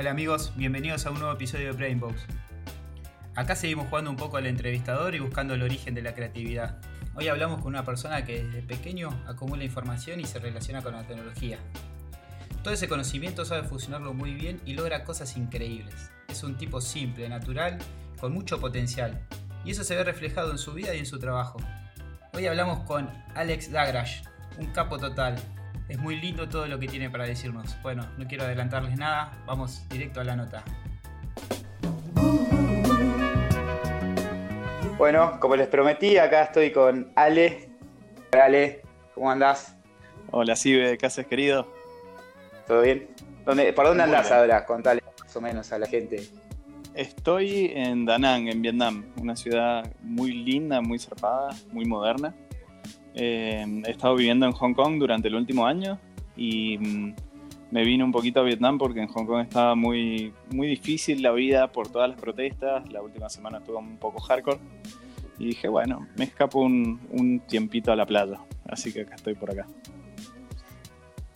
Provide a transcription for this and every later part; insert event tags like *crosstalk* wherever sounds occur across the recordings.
Hola amigos, bienvenidos a un nuevo episodio de Brainbox. Acá seguimos jugando un poco al entrevistador y buscando el origen de la creatividad. Hoy hablamos con una persona que desde pequeño acumula información y se relaciona con la tecnología. Todo ese conocimiento sabe fusionarlo muy bien y logra cosas increíbles. Es un tipo simple, natural, con mucho potencial. Y eso se ve reflejado en su vida y en su trabajo. Hoy hablamos con Alex Dagrash, un capo total. Es muy lindo todo lo que tiene para decirnos. Bueno, no quiero adelantarles nada, vamos directo a la nota. Bueno, como les prometí, acá estoy con Ale. Ale, ¿cómo andás? Hola, Sibe, ¿qué haces, querido? ¿Todo bien? ¿Dónde, ¿Por dónde andás ahora? Contale más o menos a la gente. Estoy en Da Nang, en Vietnam, una ciudad muy linda, muy zarpada, muy moderna. Eh, he estado viviendo en Hong Kong durante el último año y mm, me vine un poquito a Vietnam porque en Hong Kong estaba muy, muy difícil la vida por todas las protestas. La última semana estuvo un poco hardcore. Y dije, bueno, me escapo un, un tiempito a la playa. Así que acá estoy por acá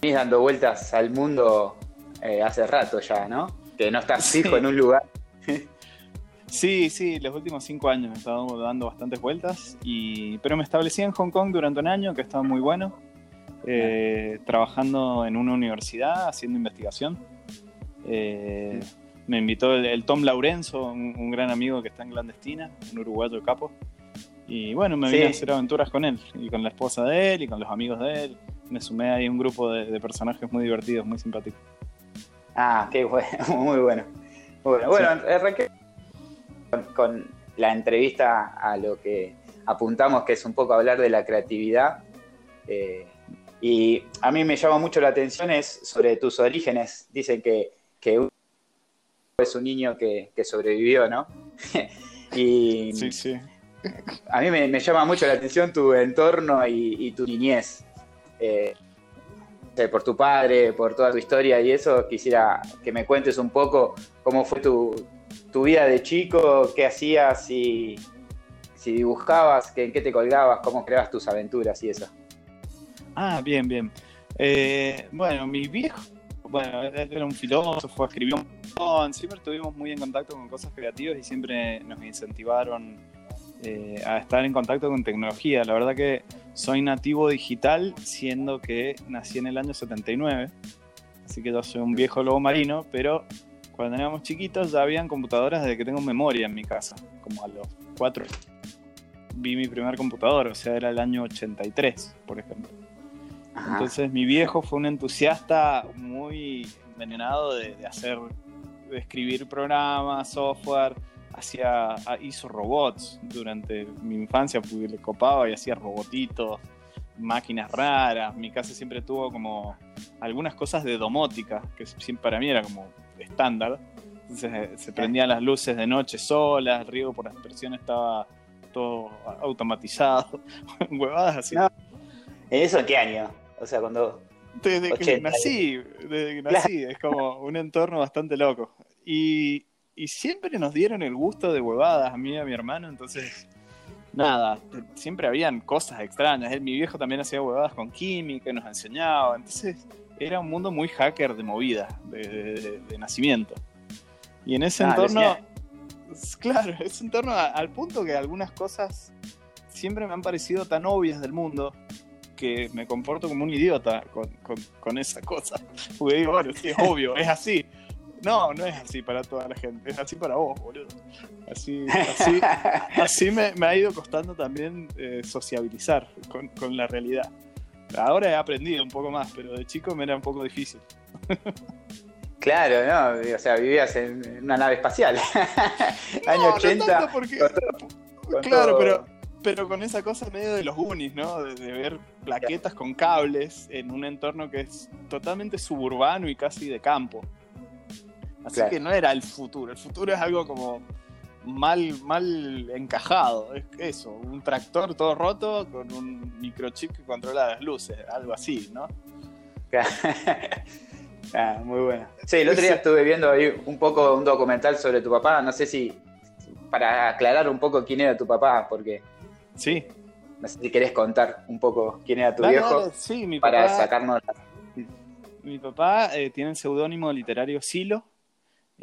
venís dando vueltas al mundo eh, hace rato ya, ¿no? Que no estás fijo en un lugar. *laughs* Sí, sí, los últimos cinco años he estado dando bastantes vueltas, y, pero me establecí en Hong Kong durante un año, que estaba muy bueno, eh, trabajando en una universidad, haciendo investigación. Eh, me invitó el, Tom Laurenzo, un, gran amigo que está en Clandestina, un uruguayo capo. Y bueno, me vine a hacer aventuras con él, y con la esposa de él, y con los amigos de él me sumé ahí un grupo de, personajes muy divertidos, muy simpáticos. Ah, qué bueno, *laughs* muy bueno. Bueno, bueno arranqué con, la entrevista a lo que apuntamos, que es un poco hablar de la creatividad. Eh, y a mí me llama mucho la atención es sobre tus orígenes. Dicen que, que es un niño que, sobrevivió, ¿no? *laughs* y sí, sí. A mí me, llama mucho la atención tu entorno y tu niñez. Eh, por tu padre, por toda tu historia y eso, quisiera que me cuentes un poco cómo fue tu, vida de chico, qué hacías, si, si dibujabas, en qué te colgabas, cómo creabas tus aventuras y eso. Ah, bien, bien. Eh, bueno, mi viejo, bueno, era un filósofo, escribió un montón, siempre estuvimos muy en contacto con cosas creativas y siempre nos incentivaron eh, a estar en contacto con tecnología. La verdad que soy nativo digital, siendo que nací en el año 79, así que yo soy un viejo lobo marino, pero cuando éramos chiquitos ya habían computadoras desde que tengo memoria en mi casa, como a los cuatro. Vi mi primer computador, o sea, era el año 83, por ejemplo. Entonces mi viejo fue un entusiasta muy envenenado de, de hacer, de escribir programas, software, hacía, ah, hizo robots durante mi infancia, porque le copaba y hacía robotitos, máquinas raras. Mi casa siempre tuvo como algunas cosas de domótica, que para mí era como estándar. Entonces eh, se prendían las luces de noche solas, el riego por aspersión estaba todo automatizado, *laughs* huevadas así. ¿Eso en qué año? O sea, cuando... Desde que nací, desde que nací, es como un entorno bastante loco. Y, y siempre nos dieron el gusto de huevadas a mí y a mi hermano, entonces nada, siempre habían cosas extrañas. Mi viejo también hacía huevadas con química, nos enseñaba, entonces era un mundo muy hacker de movida, de, nacimiento. Y en ese ah, entorno, *laughs* claro, ese entorno al punto que algunas cosas siempre me han parecido tan obvias del mundo que me comporto como un idiota con, con esa cosa. *laughs* Porque digo, bueno, sí, es *laughs* obvio, es así. No, no es así para toda la gente, es así para vos, boludo. Así, así, así me, ha ido costando también eh, sociabilizar con, la realidad. Ahora he aprendido un poco más, pero de chico me era un poco difícil. Claro, ¿no? O sea, vivías en una nave espacial. *laughs* Año 80. claro, pero, pero con esa cosa medio de los unis, ¿no? De, de, ver plaquetas con cables en un entorno que es totalmente suburbano y casi de campo. Así que no era el futuro. El futuro es algo como mal, mal encajado. Es eso, un tractor todo roto con un microchip que controla las luces, algo así, ¿no? *laughs* ah, muy bueno. Sí, el otro día estuve viendo ahí un poco un documental sobre tu papá. No sé si para aclarar un poco quién era tu papá, porque. Sí. No sé si querés contar un poco quién era tu viejo. sí, mi para sacarnos Mi papá eh, tiene el seudónimo literario Silo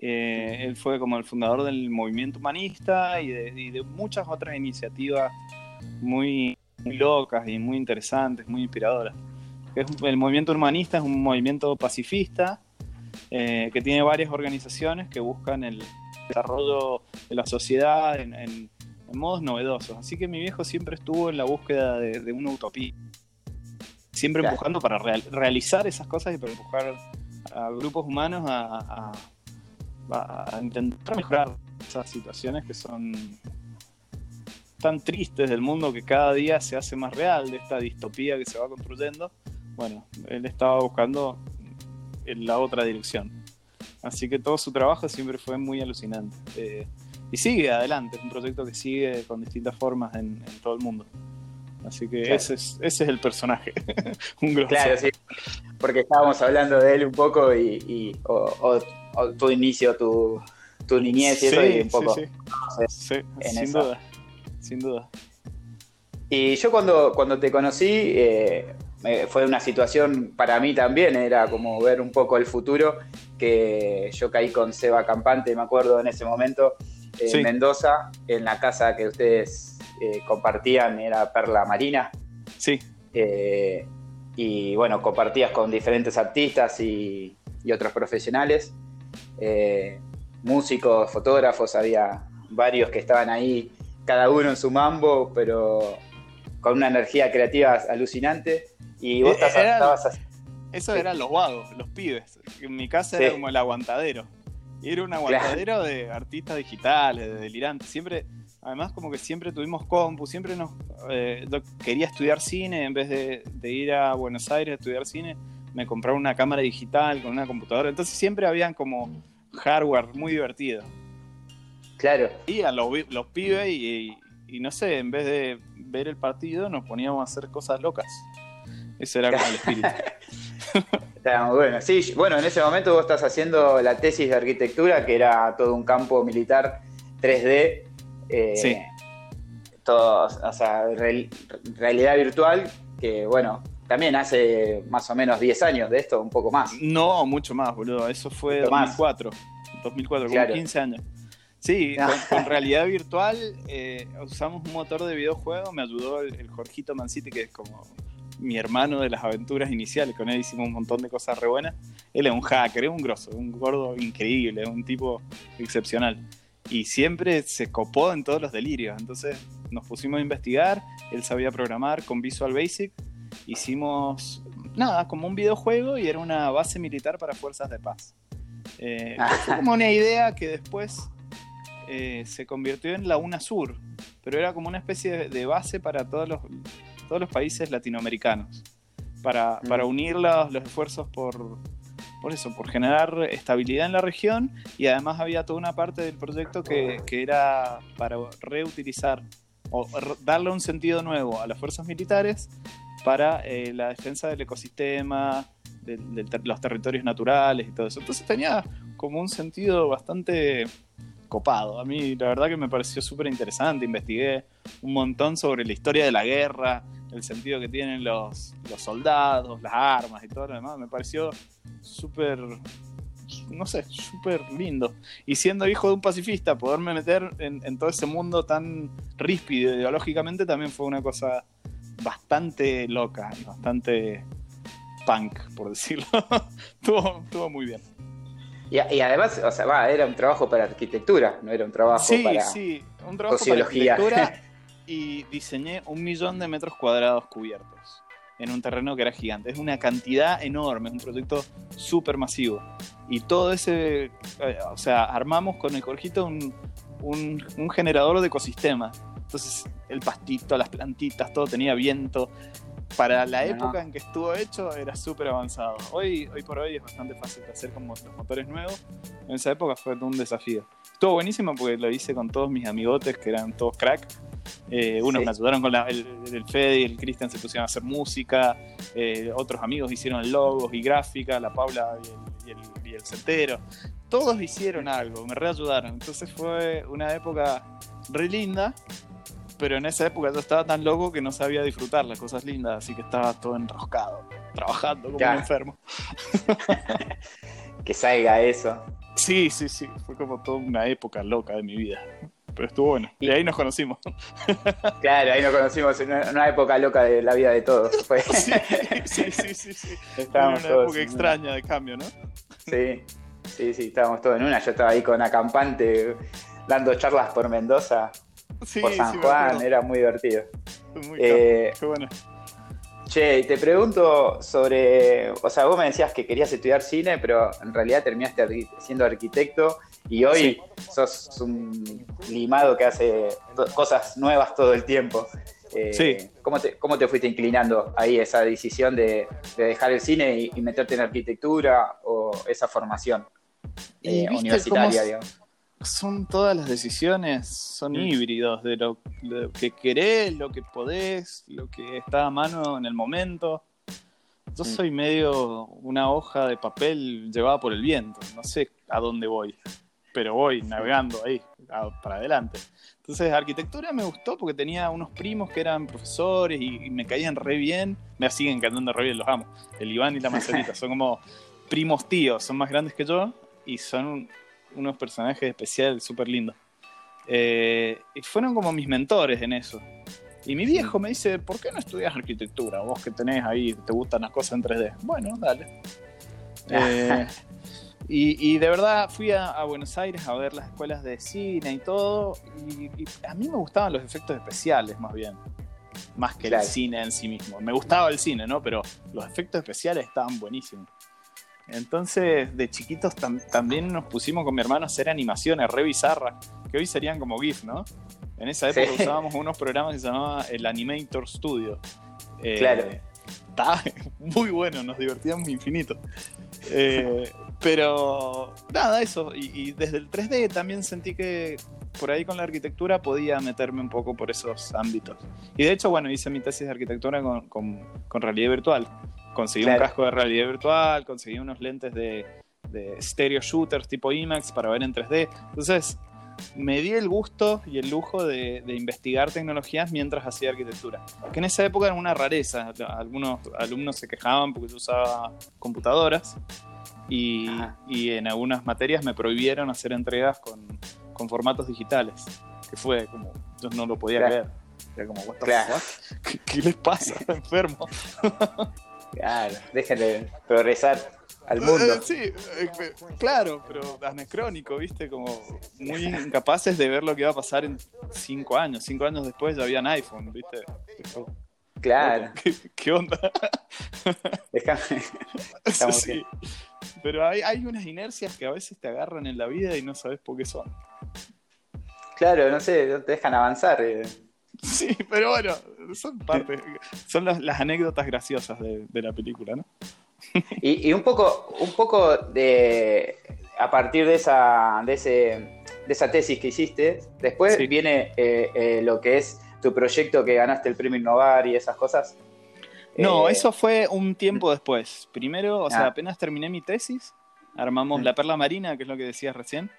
Eh, él fue como el fundador del movimiento humanista y de, muchas otras iniciativas muy, locas y muy interesantes, muy inspiradoras. el movimiento humanista es un movimiento pacifista eh, que tiene varias organizaciones que buscan el desarrollo de la sociedad en, modos novedosos. Así que mi viejo siempre estuvo en la búsqueda de, una utopía. Siempre empujando para realizar esas cosas y para empujar a grupos humanos a a intentar mejorar esas situaciones que son tan tristes del mundo que cada día se hace más real, de esta distopía que se va construyendo. Bueno, él estaba buscando en la otra dirección. Así que todo su trabajo siempre fue muy alucinante. Eh, y sigue adelante, es un proyecto que sigue con distintas formas en, todo el mundo. Así que ese, es, ese es el personaje. *laughs* un Claro, sí. Porque estábamos hablando de él un poco y, tu inicio, tu, tu niñez y eso, y un poco. Sí, sin duda, sin duda. Y yo cuando, cuando te conocí, eh, fue una situación para mí también, era como ver un poco el futuro, que yo caí con Seba Campante, me acuerdo en ese momento, en Mendoza, en la casa que ustedes eh, compartían, era Perla Marina. Sí. Eh, y bueno, compartías con diferentes artistas y, y otros profesionales. Eh, músicos, fotógrafos, había varios que estaban ahí, cada uno en su mambo, pero con una energía creativa alucinante. Y vos eh, estabas así. Eso eran los vagos, los pibes. En mi casa era como el aguantadero. Y era un aguantadero de artistas digitales, de delirantes. Siempre, además, como que siempre tuvimos compu, siempre nos. Eh, quería estudiar cine en vez de, de, ir a Buenos Aires a estudiar cine. Me compraba una cámara digital con una computadora. Entonces siempre habían como hardware muy divertido. Claro. Y a los, pibes y, no sé, en vez de ver el partido nos poníamos a hacer cosas locas. Ese era como el espíritu. *laughs* Está muy bueno. Sí, bueno, en ese momento vos estás haciendo la tesis de arquitectura, que era todo un campo militar 3D. Eh, sí. Todo, o sea, realidad virtual, que bueno, también hace más o menos 10 años de esto, un poco más. No, mucho más, boludo. Eso fue 2004. 2004, como 15 años. Sí, *laughs* con, realidad virtual eh, usamos un motor de videojuego. Me ayudó el, Jorgito Manciti, que es como mi hermano de las aventuras iniciales. Con él hicimos un montón de cosas re buenas. Él es un hacker, es un grosso, un gordo increíble, un tipo excepcional. Y siempre se copó en todos los delirios. Entonces nos pusimos a investigar. Él sabía programar con Visual Basic hicimos nada, como un videojuego y era una base militar para fuerzas de paz. Eh, fue como una idea que después eh, se convirtió en la UNASUR, pero era como una especie de, base para todos los, todos los países latinoamericanos, para, mm. para unir los, esfuerzos por, por eso, por generar estabilidad en la región y además había toda una parte del proyecto que, que era para reutilizar o darle un sentido nuevo a las fuerzas militares para eh, la defensa del ecosistema, de, los territorios naturales y todo eso. Entonces tenía como un sentido bastante copado. A mí la verdad que me pareció súper interesante, investigué un montón sobre la historia de la guerra, el sentido que tienen los, soldados, las armas y todo lo demás. Me pareció súper, no sé, súper lindo. Y siendo hijo de un pacifista, poderme meter en, en todo ese mundo tan ríspido ideológicamente también fue una cosa bastante loca y bastante punk, por decirlo. *laughs* estuvo, muy bien. Y, además, o sea, va, era un trabajo para arquitectura, no era un trabajo para sí, un trabajo sociología. Para arquitectura *laughs* y diseñé un millón de metros cuadrados cubiertos en un terreno que era gigante. Es una cantidad enorme, es un proyecto súper masivo. Y todo ese, eh, o sea, armamos con el Corjito un, un, un generador de ecosistema entonces el pastito, las plantitas, todo tenía viento. Para la época en que estuvo hecho era súper avanzado. Hoy, hoy por hoy es bastante fácil de hacer con los motores nuevos. En esa época fue un desafío. Estuvo buenísimo porque lo hice con todos mis amigotes que eran todos crack. Eh, unos me ayudaron con el, el Fede y el Cristian se pusieron a hacer música. Eh, otros amigos hicieron logos y gráfica. La Paula y el, y el, Centero. Todos hicieron algo, me reayudaron. Entonces fue una época re linda pero en esa época yo estaba tan loco que no sabía disfrutar las cosas lindas, así que estaba todo enroscado, trabajando como un enfermo. *laughs* que salga eso. Sí, sí, sí. Fue como toda una época loca de mi vida. Pero estuvo bueno. Y, ahí nos conocimos. *laughs* Claro, ahí nos conocimos en una, época loca de la vida de todos. *laughs* Sí, sí, sí, sí, Estábamos una época extraña de cambio, ¿no? Sí, sí, sí, estábamos todos en una. Yo estaba ahí con acampante dando charlas por Mendoza, por San Juan, era muy divertido. Muy eh, Qué bueno. Che, te pregunto sobre, o sea, vos me decías que querías estudiar cine, pero en realidad terminaste siendo arquitecto y hoy sos un limado que hace cosas nuevas todo el tiempo. Eh, sí. ¿cómo te, ¿Cómo te fuiste inclinando ahí esa decisión de, dejar el cine y, meterte en arquitectura o esa formación eh, universitaria, digamos? Son todas las decisiones, son híbridos de lo, que querés, lo que podés, lo que está a mano en el momento. Yo soy medio una hoja de papel llevada por el viento, no sé a dónde voy, pero voy navegando ahí, para adelante. Entonces, arquitectura me gustó porque tenía unos primos que eran profesores y, me caían re bien. Me siguen cantando re bien, los amo. El Iván y la *laughs* Marcelita son como primos tíos, son más grandes que yo y son unos personajes especiales súper lindos. Eh, y fueron como mis mentores en eso. Y mi viejo me dice, ¿por qué no estudias arquitectura? Vos que tenés ahí, te gustan las cosas en 3D. Bueno, dale. Eh, y, de verdad fui a, Buenos Aires a ver las escuelas de cine y todo. Y, a mí me gustaban los efectos especiales más bien. Más que el cine en sí mismo. Me gustaba el cine, ¿no? Pero los efectos especiales estaban buenísimos. Entonces, de chiquitos también nos pusimos con mi hermano a hacer animaciones re bizarras, que hoy serían como GIF, ¿no? En esa época usábamos unos programas que se llamaba el Animator Studio. Eh, claro. Está *laughs* muy bueno, nos divertíamos infinito. Eh, pero nada, eso. Y, desde el 3D también sentí que por ahí con la arquitectura podía meterme un poco por esos ámbitos. Y de hecho, bueno, hice mi tesis de arquitectura con, con realidad virtual. Conseguí un casco de realidad virtual, conseguí unos lentes de, stereo shooters tipo IMAX para ver en 3D. Entonces, me di el gusto y el lujo de, investigar tecnologías mientras hacía arquitectura. Que en esa época era una rareza. Algunos alumnos se quejaban porque yo usaba computadoras y, en algunas materias me prohibieron hacer entregas con, formatos digitales. Que fue como, yo no lo podía creer. Era como, ¿Qué, ¿Qué, les pasa? *laughs* Enfermo. *laughs* Claro, déjenle progresar al eh, mundo. Sí, eh, claro, pero anacrónico, ¿viste? Como muy incapaces de ver lo que iba a pasar en cinco años. Cinco años después ya habían iPhone, ¿viste? Claro. ¿Qué, onda? *laughs* Déjame. *laughs* Sí. Pero hay, hay unas inercias que a veces te agarran en la vida y no sabes por qué son. Claro, no sé, te dejan avanzar. Eh. *laughs* Sí, pero bueno, son parte, son las, anécdotas graciosas de, la película, ¿no? Y, un poco, un poco de a partir de esa, de ese, de esa tesis que hiciste, después viene eh, eh, lo que es tu proyecto que ganaste el premio Innovar y esas cosas. No, eh, eso fue un tiempo después. Primero, o sea, ah. apenas terminé mi tesis, armamos La Perla Marina, que es lo que decías recién,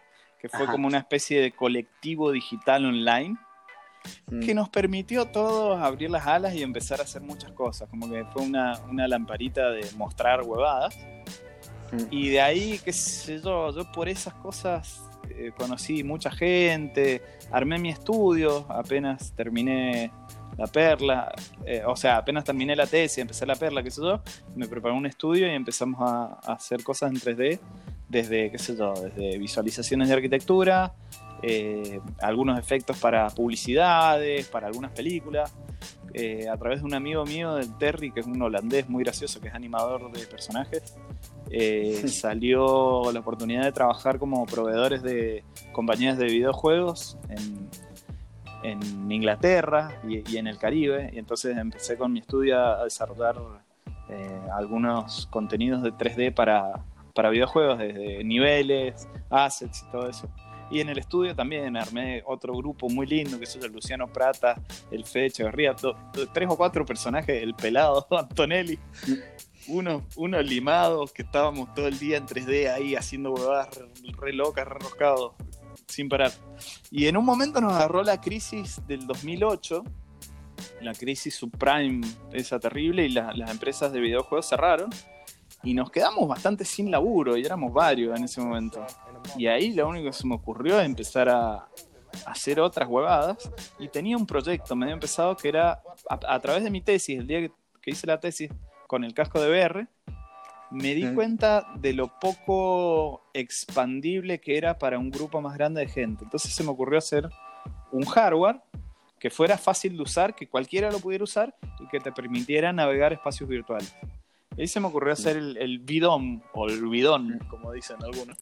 que fue como una especie de colectivo digital online que mm. nos permitió todos abrir las alas y empezar a hacer muchas cosas. Como que fue una, lamparita de mostrar huevadas. Mm. Y de ahí, qué sé yo, yo por esas cosas eh, conocí mucha gente, armé mi estudio, apenas terminé la perla, eh, o sea, apenas terminé la tesis, empecé la perla, qué sé yo, me preparé un estudio y empezamos a, a hacer cosas en 3D, desde, qué sé yo, desde visualizaciones de arquitectura, eh, algunos efectos para publicidades, para algunas películas. Eh, a través de un amigo mío, del Terry, que es un holandés muy gracioso, que es animador de personajes, eh, salió la oportunidad de trabajar como proveedores de compañías de videojuegos en, Inglaterra y, en el Caribe. Y entonces empecé con mi estudio a desarrollar algunos contenidos de 3D para, para videojuegos, desde niveles, assets y todo eso. Y en el estudio también armé otro grupo muy lindo, que es el Luciano Prata, el Fede Echeverría, tres o cuatro personajes, el pelado *laughs* Antonelli, unos, unos limados que estábamos todo el día en 3D ahí haciendo huevadas re, locas, re roscados, sin parar. Y en un momento nos agarró la crisis del 2008, la crisis subprime esa terrible, y las empresas de videojuegos cerraron. Y nos quedamos bastante sin laburo y éramos varios en ese momento. Y ahí lo único que se me ocurrió es empezar a, hacer otras huevadas y tenía un proyecto medio empezado que era a, través de mi tesis, el día que, hice la tesis con el casco de BR, me di cuenta de lo poco expandible que era para un grupo más grande de gente. Entonces se me ocurrió hacer un hardware que fuera fácil de usar, que cualquiera lo pudiera usar y que te permitiera navegar espacios virtuales. Y ahí se me ocurrió hacer el, el bidón, o el bidón, como dicen algunos,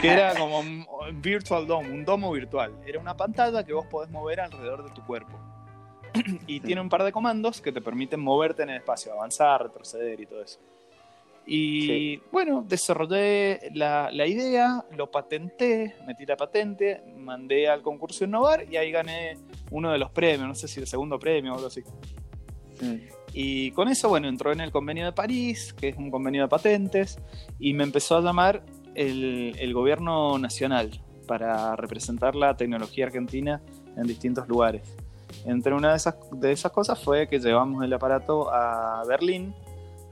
que era *laughs* como un virtual dome, un domo virtual. Era una pantalla que vos podés mover alrededor de tu cuerpo. *clears throat* y tiene un par de comandos que te permiten moverte en el espacio, avanzar, retroceder y todo eso. Y bueno, desarrollé la, la, idea, lo patenté, metí la patente, mandé al concurso Innovar y ahí gané uno de los premios, no sé si el segundo premio o algo así. Mm. Y con eso, bueno, entró en el convenio de París, que es un convenio de patentes, y me empezó a llamar el, el gobierno nacional para representar la tecnología argentina en distintos lugares. Entre una de esas, de esas cosas fue que llevamos el aparato a Berlín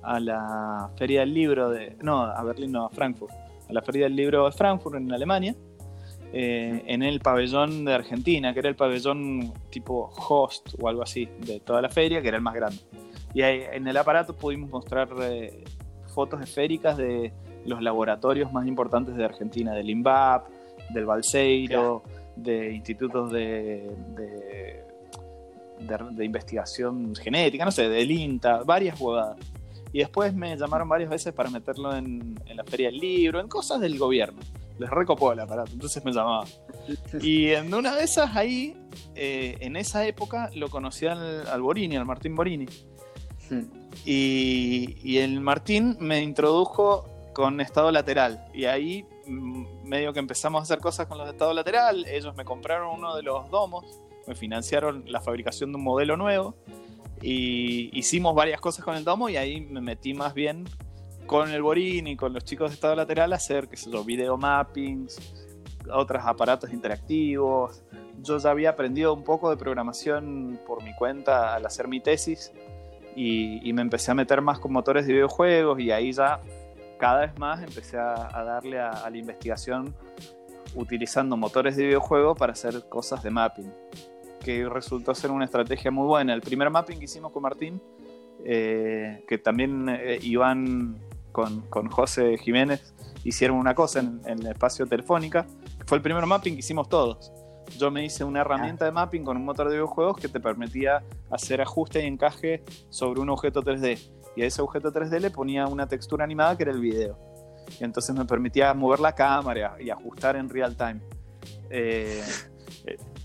a la Feria del Libro de. No, a Berlín, no, a Frankfurt. A la Feria del Libro de Frankfurt, en Alemania. Eh, en el pabellón de Argentina, que era el pabellón tipo host o algo así de toda la feria, que era el más grande. Y ahí, en el aparato pudimos mostrar eh, fotos esféricas de los laboratorios más importantes de Argentina, del INVAP, del Balseiro, de institutos de, de, de, investigación genética, no sé, del INTA, varias huevadas. Y después me llamaron varias veces para meterlo en, la feria del libro, en cosas del gobierno. Les recopó el aparato, entonces me llamaba. Y en una de esas ahí, eh, en esa época, lo conocí al, Borini, al Martín Borini. Y, y, el Martín me introdujo con estado lateral. Y ahí mm, medio que empezamos a hacer cosas con los de estado lateral. Ellos me compraron uno de los domos, me financiaron la fabricación de un modelo nuevo y hicimos varias cosas con el domo y ahí me metí más bien con el Borín y con los chicos de estado lateral a hacer, qué sé yo, video mappings, otros aparatos interactivos. Yo ya había aprendido un poco de programación por mi cuenta al hacer mi tesis y, me empecé a meter más con motores de videojuegos y ahí ya cada vez más empecé a, darle a, a la investigación utilizando motores de videojuego para hacer cosas de mapping que resultó ser una estrategia muy buena. El primer mapping que hicimos con Martín, eh, que también eh, Iván con, con, José Jiménez hicieron una cosa en, el espacio telefónica, fue el primer mapping que hicimos todos. Yo me hice una herramienta de mapping con un motor de videojuegos que te permitía hacer ajuste y encaje sobre un objeto 3D. Y a ese objeto 3D le ponía una textura animada que era el video. Y entonces me permitía mover la cámara y ajustar en real time. Eh,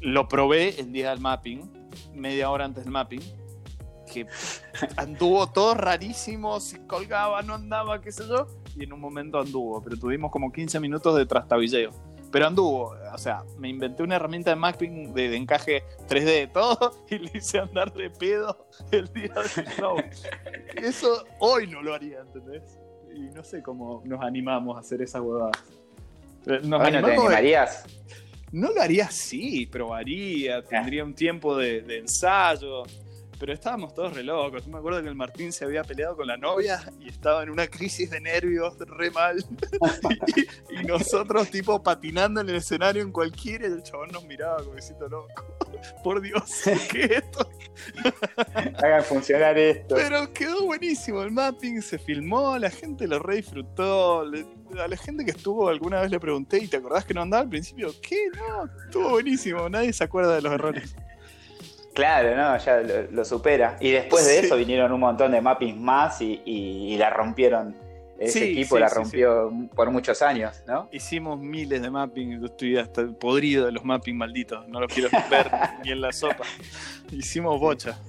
lo probé el día del mapping, media hora antes del mapping, que anduvo todo rarísimo, se colgaba, no andaba, qué sé yo, y en un momento anduvo, pero tuvimos como 15 minutos de trastabilleo. Pero anduvo, o sea, me inventé una herramienta de mapping de, encaje 3D todo *laughs* y le hice andar de pedo el día del show. Eso hoy no lo haría, ¿entendés? Y no sé cómo nos animamos a hacer esa huevada. Nos ¿te animarías? No lo haría así, probaría, tendría un tiempo de, ensayo, pero estábamos todos re locos. Yo me acuerdo que el Martín se había peleado con la novia y estaba en una crisis de nervios re mal. *laughs* y, nosotros, tipo, patinando en el escenario en cualquiera, y el chabón nos miraba como diciendo, loco, por Dios, ¿qué es *laughs* esto? Hagan funcionar esto. Pero quedó buenísimo el mapping, se filmó, la gente lo re disfrutó a la gente que estuvo alguna vez le pregunté y te acordás que no andaba al principio, ¿qué? No, estuvo buenísimo, nadie se acuerda de los errores. Claro, no, ya lo, supera. Y después de eso vinieron un montón de mappings más y, la rompieron. Ese equipo la rompió por muchos años, ¿no? Hicimos miles de mapping, yo estoy hasta podrido de los mapping malditos, no los quiero ver *laughs* ni en la sopa. Hicimos bocha.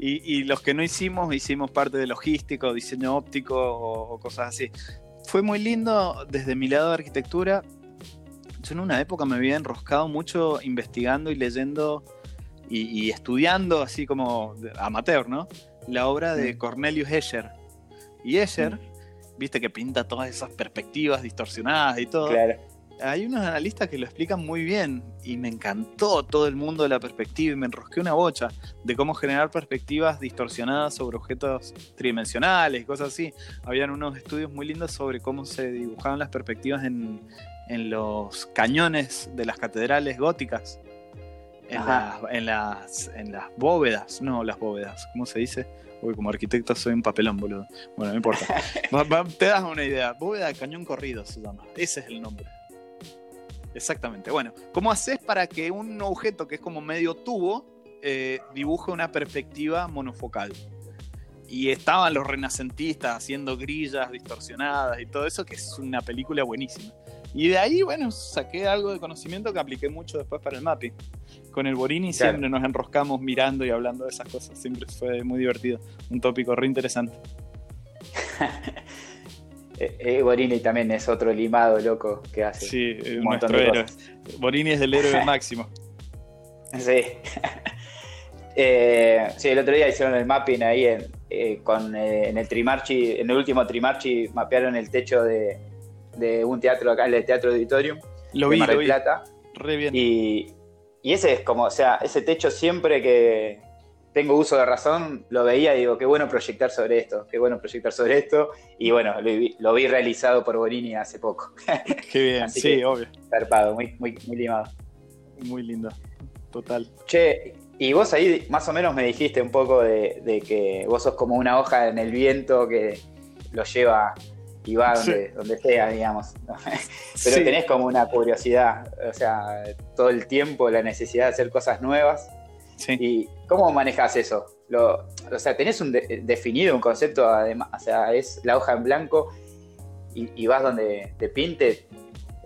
Y, los que no hicimos, hicimos parte de logístico, diseño óptico o cosas así fue muy lindo desde mi lado de arquitectura. Yo en una época me había enroscado mucho investigando y leyendo y, estudiando, así como amateur, ¿no? La obra de mm. Cornelius Escher. Y Escher, mm. viste que pinta todas esas perspectivas distorsionadas y todo. hay unos analistas que lo explican muy bien y me encantó todo el mundo de la perspectiva y me enrosqué una bocha de cómo generar perspectivas distorsionadas sobre objetos tridimensionales y cosas así. Habían unos estudios muy lindos sobre cómo se dibujaban las perspectivas en, en los cañones de las catedrales góticas. En, en, las, en las bóvedas, no las bóvedas, ¿cómo se dice? Uy, como arquitecto soy un papelón, boludo. Bueno, no importa. *laughs* Te das una idea. Bóveda de cañón corrido se llama. Ese es el nombre. Exactamente. Bueno, ¿cómo haces para que un objeto que es como medio tubo eh, dibuje una perspectiva monofocal? Y estaban los renacentistas haciendo grillas distorsionadas y todo eso, que es una película buenísima. Y de ahí, bueno, saqué algo de conocimiento que apliqué mucho después para el mapping. Con el Borini siempre nos enroscamos mirando y hablando de esas cosas. Siempre fue muy divertido. Un tópico re interesante. *laughs* Eh, eh, Borini también es otro limado loco que hace. Sí, un nuestro héroe. Borini es el héroe *laughs* máximo. Sí. *laughs* Eh, sí, el otro día hicieron el mapping ahí en, con, en el Trimarchi, en el último Trimarchi mapearon el techo de, de un teatro acá, el Teatro Auditorium. Lo vi, lo Plata. Re bien. Y, y ese es como, o sea, ese techo siempre que tengo uso de razón, lo veía y digo, qué bueno proyectar sobre esto, qué bueno proyectar sobre esto. Y bueno, lo vi, realizado por Borini hace poco. *laughs* Qué bien, *laughs* sí, obvio. Zarpado, muy, muy, muy limado. Muy lindo, total. Che, y vos ahí más o menos me dijiste un poco de, de que vos sos como una hoja en el viento que lo lleva y va donde, sea, digamos. *laughs* Pero tenés como una curiosidad, o sea, todo el tiempo la necesidad de hacer cosas nuevas. ¿Y cómo manejas eso? Lo, o sea, ¿tenés un definido un concepto, además, o sea, es la hoja en blanco y, vas donde te pinte?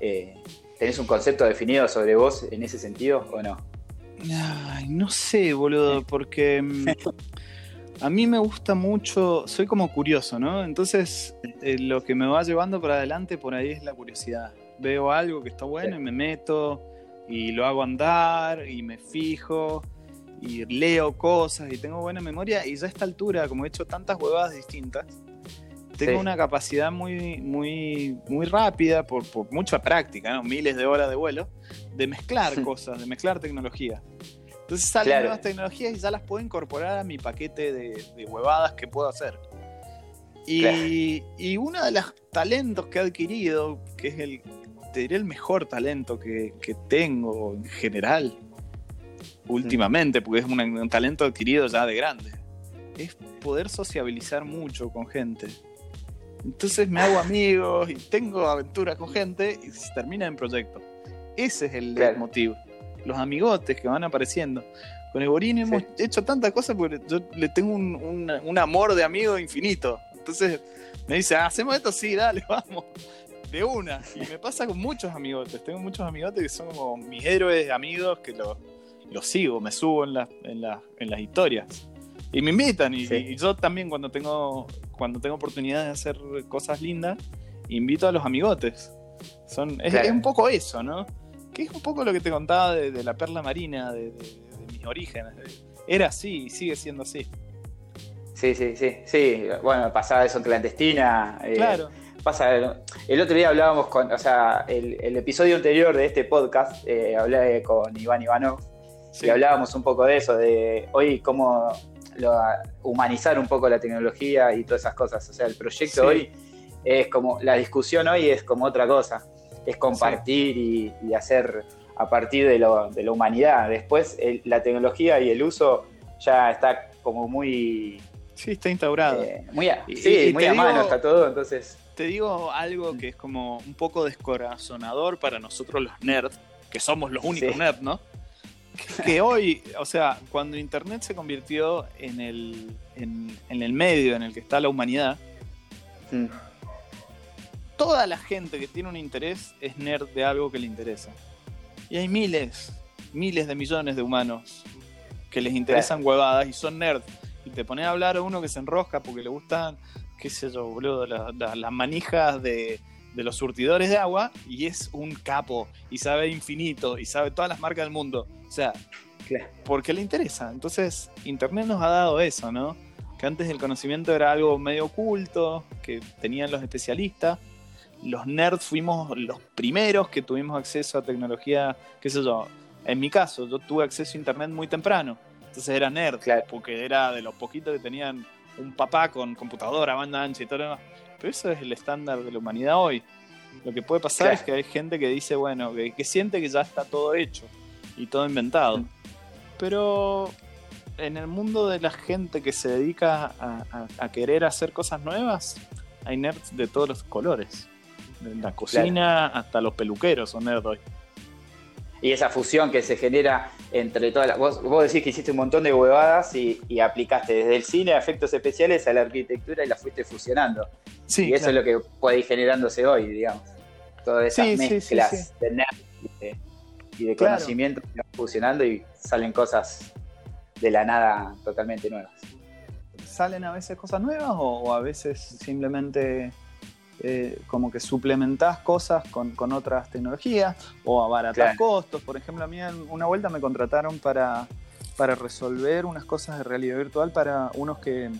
Eh, ¿Tenés un concepto definido sobre vos en ese sentido o no? Ay, no sé, boludo, porque mm, *laughs* a mí me gusta mucho, soy como curioso, ¿no? Entonces, eh, lo que me va llevando para adelante por ahí es la curiosidad. Veo algo que está bueno y me meto y lo hago andar y me fijo y leo cosas y tengo buena memoria y ya a esta altura, como he hecho tantas huevadas distintas, tengo una capacidad muy, muy, muy rápida, por, mucha práctica, ¿no? miles de horas de vuelo, de mezclar cosas, de mezclar tecnología. Entonces salen nuevas tecnologías y ya las puedo incorporar a mi paquete de, huevadas que puedo hacer. Y, uno de los talentos que he adquirido, que es el, te diré el mejor talento que, tengo en general, últimamente, porque es un, talento adquirido ya de grande, es poder sociabilizar mucho con gente. Entonces me hago amigos y tengo aventuras con gente y se termina en proyecto. Ese es el motivo los amigotes que van apareciendo. Con Eborini hemos hecho tantas cosas porque yo le tengo un, amor de amigo infinito. Entonces me dice, ah, hacemos esto, sí, dale, *laughs* vamos. De una. Y me pasa con muchos amigotes. Tengo muchos amigotes que son como mis héroes amigos que los sigo, me subo en, en, las historias. Y me invitan. Y, yo también cuando tengo, cuando tengo oportunidad de hacer cosas lindas, invito a los amigotes. Son, es un poco eso, ¿no? Que es un poco lo que te contaba de, la perla marina, de, mis orígenes. Era así y sigue siendo así. Sí, sí, sí, sí. Bueno, pasaba eso en clandestina. Eh, claro. Pasa, el otro día hablábamos con, o sea, el, episodio anterior de este podcast, eh, hablé con Iván Ivanov y hablábamos un poco de eso, de hoy cómo humanizar un poco la tecnología y todas esas cosas. O sea, el proyecto hoy es como, la discusión hoy es como otra cosa es compartir y, hacer a partir de, lo, de la humanidad. Después la tecnología y el uso ya está como muy... Sí, está instaurado. Eh, muy a, sí, muy a mano está todo, entonces... Te digo algo que es como un poco descorazonador para nosotros los nerds, que somos los únicos nerds, ¿no? Que, hoy, o sea, cuando Internet se convirtió en el, en, el medio en el que está la humanidad, mm toda la gente que tiene un interés es nerd de algo que le interesa. Y hay miles, miles de millones de humanos que les interesan huevadas y son nerds. Y te pones a hablar a uno que se enrosca porque le gustan, qué sé yo, boludo, las manijas de, los surtidores de agua y es un capo y sabe infinito y sabe todas las marcas del mundo. O sea, porque le interesa. Entonces, Internet nos ha dado eso, ¿no? Que antes el conocimiento era algo medio oculto, que tenían los especialistas los nerds fuimos los primeros que tuvimos acceso a tecnología, qué sé yo. En mi caso, yo tuve acceso a internet muy temprano, entonces era nerd, porque era de los poquitos que tenían un papá con computadora, banda ancha y todo lo demás. Pero eso es el estándar de la humanidad hoy. Lo que puede pasar es que hay gente que dice, bueno, que, siente que ya está todo hecho y todo inventado. Mm. Pero en el mundo de la gente que se dedica a, querer hacer cosas nuevas, hay nerds de todos los colores. La cocina hasta los peluqueros son nerds hoy. Y esa fusión que se genera entre todas las. Vos, vos decís que hiciste un montón de huevadas y, aplicaste desde el cine a efectos especiales a la arquitectura y la fuiste fusionando. Sí, y eso es lo que puede ir generándose hoy, digamos. Todas esas mezclas de nerd y de, conocimiento se van fusionando y salen cosas de la nada totalmente nuevas. ¿Salen a veces cosas nuevas o, a veces simplemente eh, como que suplementás cosas con, otras tecnologías o abaratás costos? Por ejemplo, a mí en una vuelta me contrataron para, para resolver unas cosas de realidad virtual para unos que,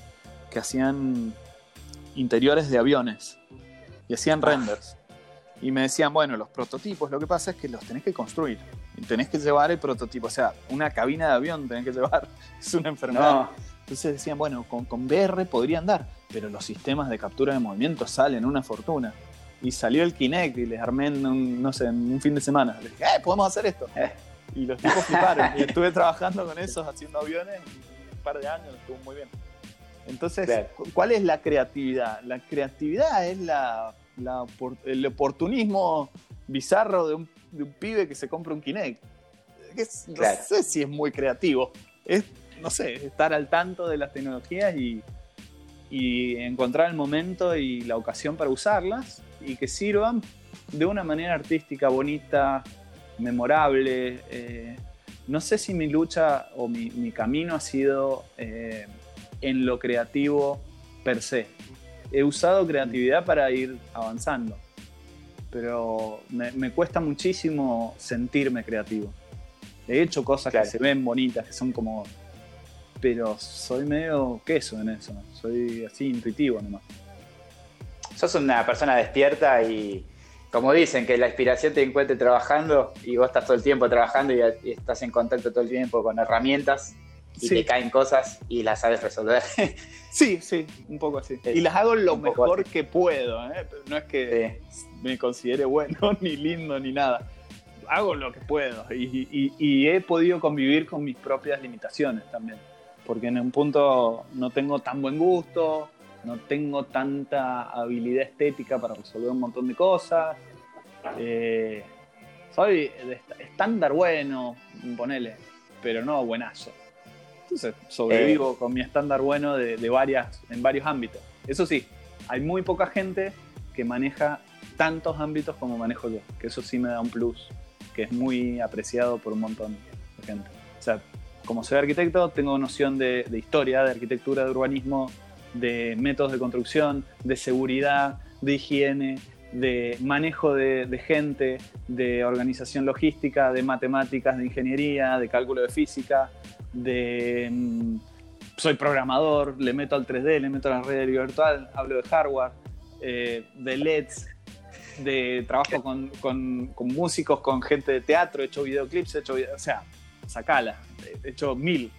hacían interiores de aviones y hacían ah. renders. Y me decían, bueno, los prototipos, lo que pasa es que los tenés que construir. Y tenés que llevar el prototipo. O sea, una cabina de avión tenés que llevar. *laughs* Es una enfermedad. Entonces decían, bueno, con, con VR podría andar, pero los sistemas de captura de movimiento salen una fortuna. Y salió el Kinect y les armé en un, no sé, en un fin de semana. Les dije, ¡eh, podemos hacer esto! Eh. *laughs* Y los tipos fliparon. *laughs* y estuve trabajando con esos, haciendo aviones, un par de años, estuvo muy bien. Entonces, ¿cuál es la creatividad? La creatividad es la el oportunismo bizarro de un, pibe que se compra un Kinect. no sé si es muy creativo. Es, no sé, estar al tanto de las tecnologías y, encontrar el momento y la ocasión para usarlas y que sirvan de una manera artística, bonita, memorable. Eh, no sé si mi lucha o mi, camino ha sido eh, en lo creativo per se he usado creatividad para ir avanzando, pero me, cuesta muchísimo sentirme creativo. He hecho cosas que se ven bonitas, que son como... Pero soy medio queso en eso, soy así intuitivo nomás. Sos una persona despierta y, como dicen, que la inspiración te encuentre trabajando y vos estás todo el tiempo trabajando y, estás en contacto todo el tiempo con herramientas y te caen cosas y las sabes resolver. *laughs* sí, sí, un poco así. y las hago lo mejor que puedo, ¿eh? no es que me considere bueno, *laughs* ni lindo, ni nada. Hago lo que puedo y, he podido convivir con mis propias limitaciones también. Porque en un punto no tengo tan buen gusto, no tengo tanta habilidad estética para resolver un montón de cosas. Eh, soy estándar bueno, ponele, pero no buenazo. Entonces sobrevivo eh. con mi estándar bueno de, varias, en varios ámbitos. Eso sí, hay muy poca gente que maneja tantos ámbitos como manejo yo, que eso sí me da un plus, que es muy apreciado por un montón de gente. O sea, como soy arquitecto, tengo noción de, historia, de arquitectura, de urbanismo, de métodos de construcción, de seguridad, de higiene, de manejo de, de, gente, de organización logística, de matemáticas, de ingeniería, de cálculo de física, de mm, soy programador, le meto al 3D, le meto a la red virtual, hablo de hardware, eh, de LEDs, de trabajo con, músicos, con gente de teatro, he hecho videoclips, he hecho o sea, sacala, he hecho mil.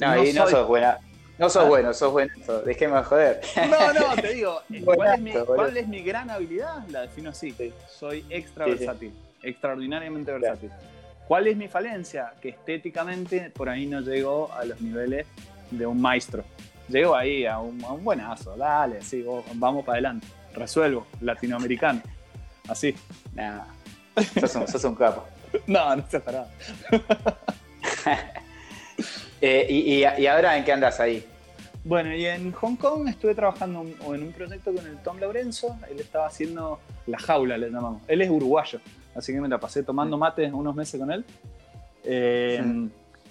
No, y no sos buena. No sos ah. bueno, sos bueno, déjeme de joder. No, no, te digo, *laughs* ¿cuál, es mi, gran habilidad? La defino así, soy extra versátil, extraordinariamente versátil. ¿Cuál es mi falencia? Que estéticamente por ahí no llego a los niveles de un maestro. Llego ahí a un, buenazo, dale, sí, vamos para adelante. Resuelvo, latinoamericano. Así. Nah, sos un, capo. *laughs* no, no se parado. *laughs* eh, y, y, ahora en qué andas ahí? Bueno, y en Hong Kong estuve trabajando en un proyecto con el Tom Lorenzo. Él estaba haciendo la jaula, le llamamos. Él es uruguayo así que me la pasé tomando mate unos meses con él. Eh,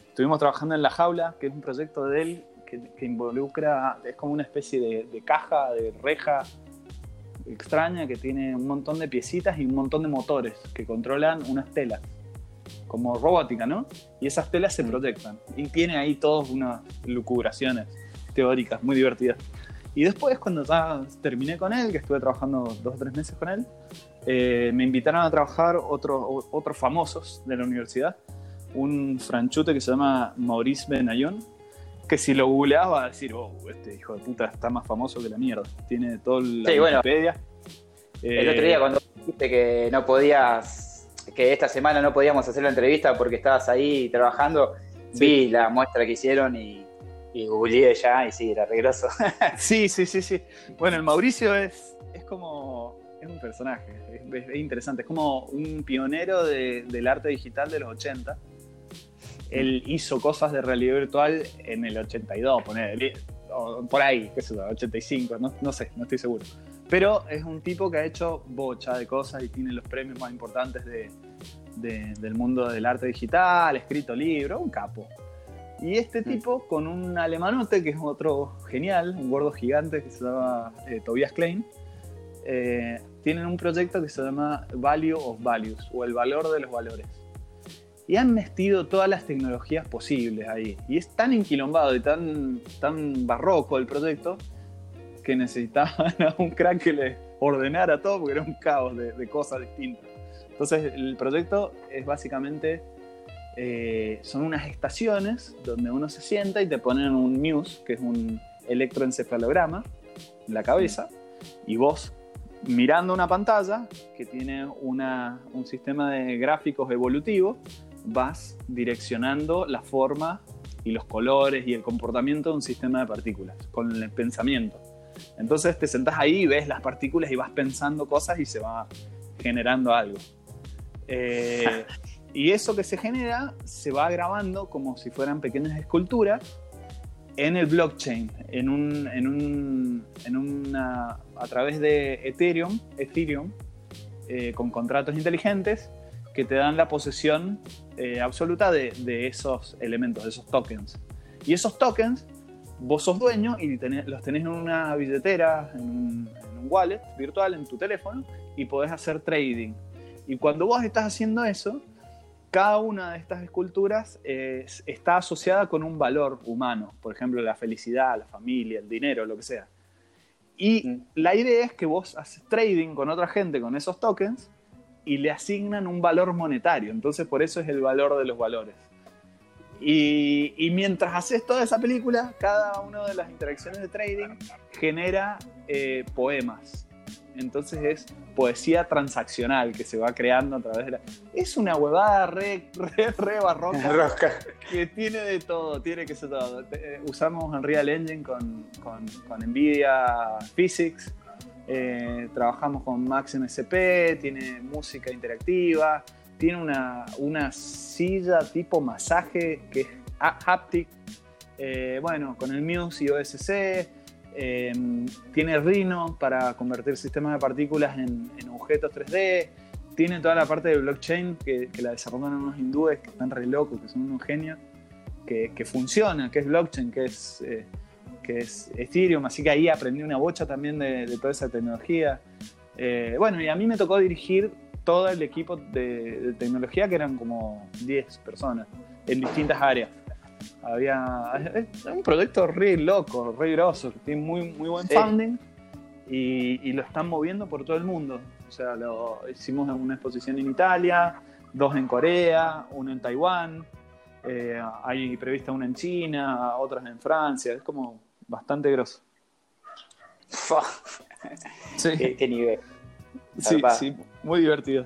estuvimos trabajando en La Jaula, que es un proyecto de él que, involucra, es como una especie de, caja, de reja extraña que tiene un montón de piecitas y un montón de motores que controlan unas telas, como robótica, ¿no? Y esas telas se proyectan y tiene ahí todas unas lucubraciones teóricas muy divertidas. Y después, cuando ya terminé con él, que estuve trabajando dos o tres meses con él, eh, me invitaron a trabajar otros otros famosos de la universidad. Un franchute que se llama Maurice Benayon, que si lo googleaba va a decir, oh, este hijo de puta está más famoso que la mierda. Tiene todo la sí, Wikipedia. el otro día eh, cuando dijiste que no podías, que esta semana no podíamos hacer la entrevista porque estabas ahí trabajando, vi la muestra que hicieron y y googleé ya y sí, era regroso. *laughs* sí, sí, sí, sí. Bueno, el Mauricio es, es como. Es un personaje, es, interesante. Es como un pionero del arte digital de los 80. Él hizo cosas de realidad virtual en el 82, poner, por ahí, qué sé yo, 85, no, no sé, no estoy seguro. Pero es un tipo que ha hecho bocha de cosas y tiene los premios más importantes de, del mundo del arte digital, escrito libro, un capo. Y este mm. tipo, con un alemanote, que es otro genial, un gordo gigante que se llama eh, Tobias Klein, eh, tienen un proyecto que se llama Value of Values, o el valor de los valores. Y han metido todas las tecnologías posibles ahí. Y es tan enquilombado y tan, tan barroco el proyecto que necesitaban *laughs* a un crack que le ordenara todo porque era un caos de, de cosas distintas. Entonces el proyecto es básicamente eh, son unas estaciones donde uno se sienta y te ponen un Muse, que es un electroencefalograma, en la cabeza, y vos mirando una pantalla que tiene un sistema de gráficos evolutivo, vas direccionando la forma y los colores y el comportamiento de un sistema de partículas con el pensamiento. Entonces te sentás ahí y ves las partículas y vas pensando cosas y se va generando algo. Eh, *laughs* Y eso que se genera se va grabando como si fueran pequeñas esculturas en el blockchain, en un, en un, en una, a través de Ethereum, Ethereum eh, con contratos inteligentes que te dan la posesión eh, absoluta de, de, esos elementos, de esos tokens. Y esos tokens, vos sos dueño y los tenés en una billetera, en un, en un wallet virtual, en tu teléfono, y podés hacer trading. Y cuando vos estás haciendo eso, cada una de estas esculturas está asociada con un valor humano, por ejemplo, la felicidad, la familia, el dinero, lo que sea. Y mm. la idea es que vos haces trading con otra gente con esos tokens y le asignan un valor monetario. Entonces, por eso es el valor de los valores. Y, mientras haces toda esa película, cada una de las interacciones de trading genera eh, poemas entonces es poesía transaccional que se va creando a través de la... Es una huevada re, re, re barroca *laughs* que tiene de todo, tiene que ser todo. Eh, usamos Unreal Engine con, con, NVIDIA Physics, eh, trabajamos con Max MSP, tiene música interactiva, tiene una, una silla tipo masaje que es haptic, eh, bueno, con el Muse y OSC, Em, tiene Rhino para convertir sistemas de partículas en, objetos 3D. Tiene toda la parte de blockchain que, la desarrollan unos hindúes que están re locos, que son unos genios, que, funciona, que es blockchain, que es, eh, que es Ethereum. Así que ahí aprendí una bocha también de, toda esa tecnología. Eh, bueno, y a mí me tocó dirigir todo el equipo de, de tecnología, que eran como 10 personas en distintas áreas. Había un proyecto re loco, re grosso, que tiene muy, muy buen funding y, lo están moviendo por todo el mundo. O sea, lo hicimos una exposición en Italia, dos en Corea, uno en Taiwán, eh, hay prevista una en China, otras en Francia, es como bastante grosso. sí. ¿Qué, nivel? Sí, sí, muy divertido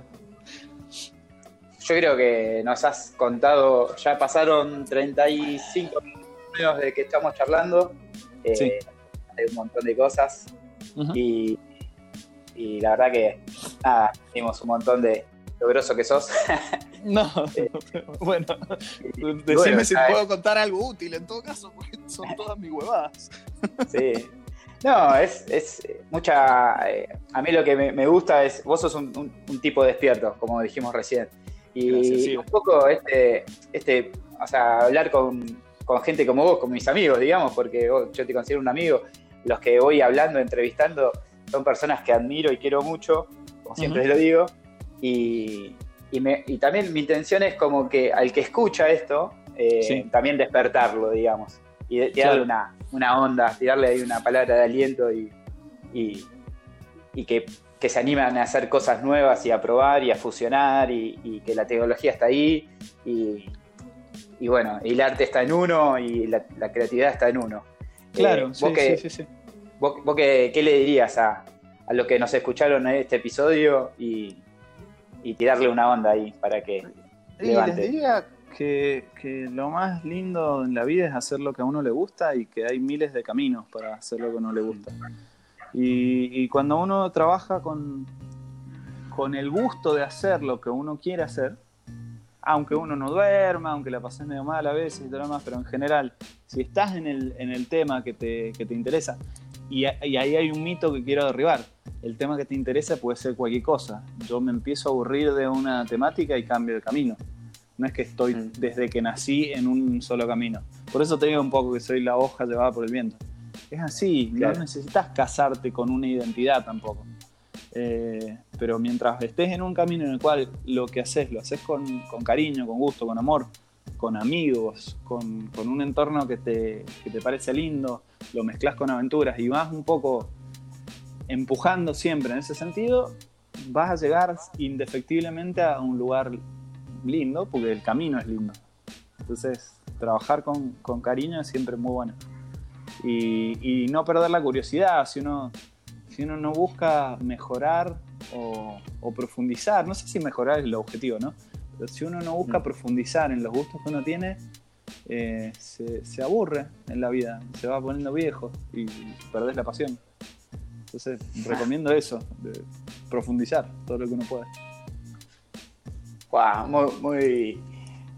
yo creo que nos has contado, ya pasaron 35 minutos de que estamos charlando, eh, hay un montón de cosas y, la verdad que nada, un montón de lo que sos. *laughs* no, eh, *laughs* bueno, decime si puedo contar algo útil en todo caso, porque son todas mis huevadas. sí. No, es, es mucha. Eh, a mí lo que me, gusta es. Vos sos un, tipo despierto, como dijimos recién. Y un poco este, este, o sea, hablar con, gente como vos, con mis amigos, digamos, porque yo te considero un amigo, los que voy hablando, entrevistando, son personas que admiro y quiero mucho, como siempre lo digo, y, también mi intención es como que al que escucha esto, eh, también despertarlo, digamos. y tirarle una, onda, tirarle ahí una palabra de aliento y, y, que, se animan a hacer cosas nuevas y a probar y a fusionar y, que la tecnología está ahí y, bueno, el arte está en uno y la, creatividad está en uno. Claro, eh, sí, sí, sí, ¿Vos, qué, le dirías a, a, los que nos escucharon en este episodio y, tirarle una onda ahí para que... les diría que, lo más lindo en la vida es hacer lo que a uno le gusta y que hay miles de caminos para hacer lo que a uno le gusta. Y, cuando uno trabaja con, con el gusto de hacer lo que uno quiere hacer, aunque uno no duerma, aunque la pases medio mal a veces y todo lo demás, pero en general, si estás en el, en el tema que te, que te interesa, y, y, ahí hay un mito que quiero derribar, el tema que te interesa puede ser cualquier cosa. Yo me empiezo a aburrir de una temática y cambio de camino. No es que estoy mm. desde que nací en un solo camino. Por eso te digo un poco que soy la hoja llevada por el viento. Es así, no necesitas casarte con una identidad tampoco. Eh, pero mientras estés en un camino en el cual lo que haces lo haces con, cariño, con gusto, con amor, con amigos, con, un entorno que te, que te, parece lindo, lo mezclas con aventuras y vas un poco empujando siempre en ese sentido, vas a llegar indefectiblemente a un lugar lindo, porque el camino es lindo. Entonces, trabajar con, cariño es siempre muy bueno. Y, no perder la curiosidad, si uno, si uno no busca mejorar o, profundizar, no sé si mejorar es el objetivo, ¿no? Pero si uno no busca mm. profundizar en los gustos que uno tiene, eh, se, aburre en la vida, se va poniendo viejo y perdés la pasión. Entonces, recomiendo eso, de profundizar todo lo que uno puede muy,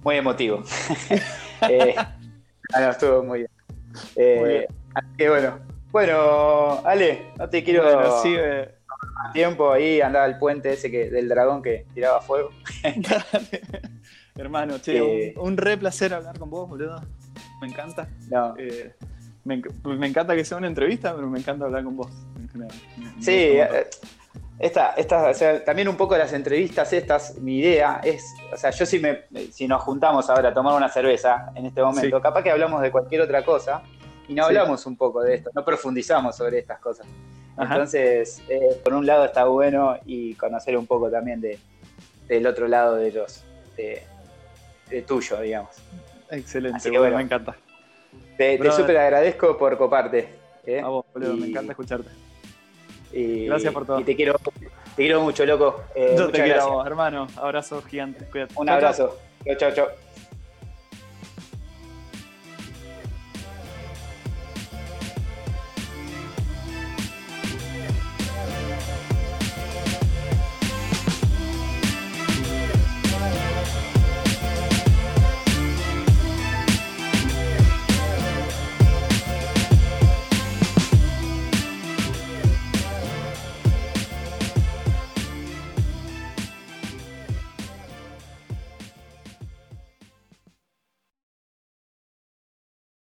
muy, emotivo. *laughs* eh, ah, estuvo muy bien. Eh, bueno. Bueno, Ale, no te quiero bueno, sigue. tiempo ahí, andaba el puente ese que, del dragón que tiraba fuego. *laughs* *laughs* Hermano, che, eh, un, re placer hablar con vos, boludo. Me encanta. Eh, me, encanta que sea una entrevista, pero me encanta hablar con vos. sí, esta, esta, también un poco de las entrevistas estas, mi idea es, o sea, yo si, me, si nos juntamos ahora a tomar una cerveza en este momento, capaz que hablamos de cualquier otra cosa y no hablamos un poco de esto, no profundizamos sobre estas cosas. Entonces, eh, por un lado está bueno y conocer un poco también de, del otro lado de ellos, de, tuyo, digamos. Excelente, bueno, me encanta. Te, súper agradezco por coparte. ¿eh? A vos, boludo, me encanta escucharte. Gracias por todo. Y te quiero, te quiero mucho, loco. Eh, Yo te quiero, hermano. Abrazo gigante. Un abrazo. Chao, chao, chao.